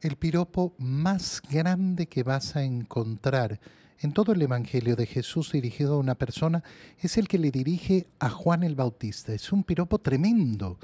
el piropo más grande que vas a encontrar en todo el Evangelio de Jesús dirigido a una persona es el que le dirige a Juan el Bautista. Es un piropo tremendo.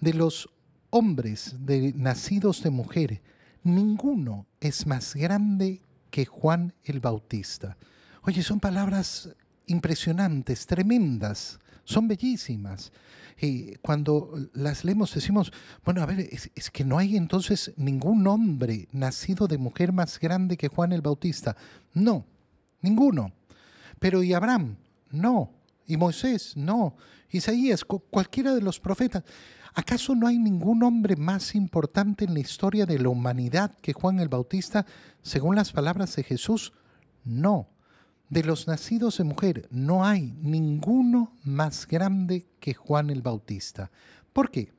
De los hombres de, nacidos de mujer, ninguno es más grande que Juan el Bautista. Oye, son palabras impresionantes, tremendas, son bellísimas. Y cuando las leemos decimos, bueno, a ver, es, que no hay entonces ningún hombre nacido de mujer más grande que Juan el Bautista. No, ninguno. Pero ¿y Abraham? No. ¿Y Moisés? No. Isaías, cualquiera de los profetas. ¿Acaso no hay ningún hombre más importante en la historia de la humanidad que Juan el Bautista, según las palabras de Jesús? No. De los nacidos de mujer, no hay ninguno más grande que Juan el Bautista. ¿Por qué?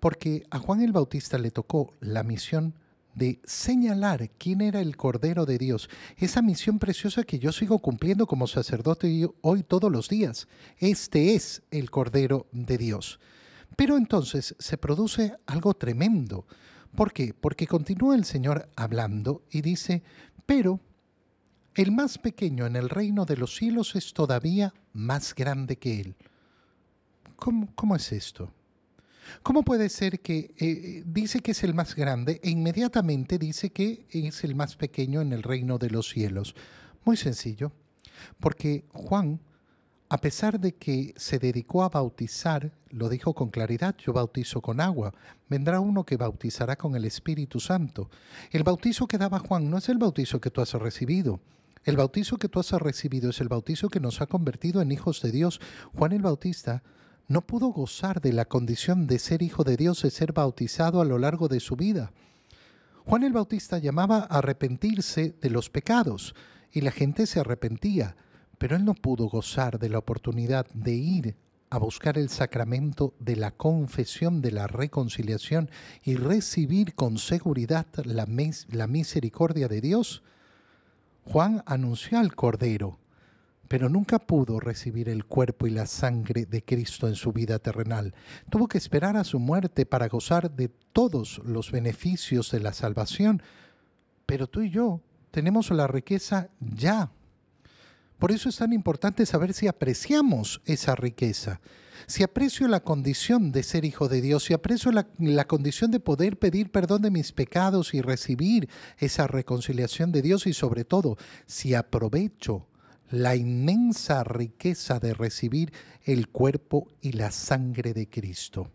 Porque a Juan el Bautista le tocó la misión de señalar quién era el Cordero de Dios, esa misión preciosa que yo sigo cumpliendo como sacerdote hoy todos los días. Este es el Cordero de Dios. Pero entonces se produce algo tremendo. ¿Por qué? Porque continúa el Señor hablando y dice, pero el más pequeño en el reino de los cielos es todavía más grande que él. ¿Cómo, es esto? ¿Cómo puede ser que eh, dice que es el más grande e inmediatamente dice que es el más pequeño en el reino de los cielos? Muy sencillo, porque Juan, a pesar de que se dedicó a bautizar, lo dijo con claridad, yo bautizo con agua, vendrá uno que bautizará con el Espíritu Santo. El bautizo que daba Juan no es el bautizo que tú has recibido, el bautizo que tú has recibido es el bautizo que nos ha convertido en hijos de Dios. Juan el Bautista no pudo gozar de la condición de ser hijo de Dios, de ser bautizado a lo largo de su vida. Juan el Bautista llamaba a arrepentirse de los pecados y la gente se arrepentía, pero él no pudo gozar de la oportunidad de ir a buscar el sacramento de la confesión, de la reconciliación y recibir con seguridad la, la misericordia de Dios. Juan anunció al Cordero, pero nunca pudo recibir el cuerpo y la sangre de Cristo en su vida terrenal. Tuvo que esperar a su muerte para gozar de todos los beneficios de la salvación. Pero tú y yo tenemos la riqueza ya. Por eso es tan importante saber si apreciamos esa riqueza. Si aprecio la condición de ser hijo de Dios, si aprecio la, la, condición de poder pedir perdón de mis pecados y recibir esa reconciliación de Dios y sobre todo, si aprovecho la inmensa riqueza de recibir el cuerpo y la sangre de Cristo.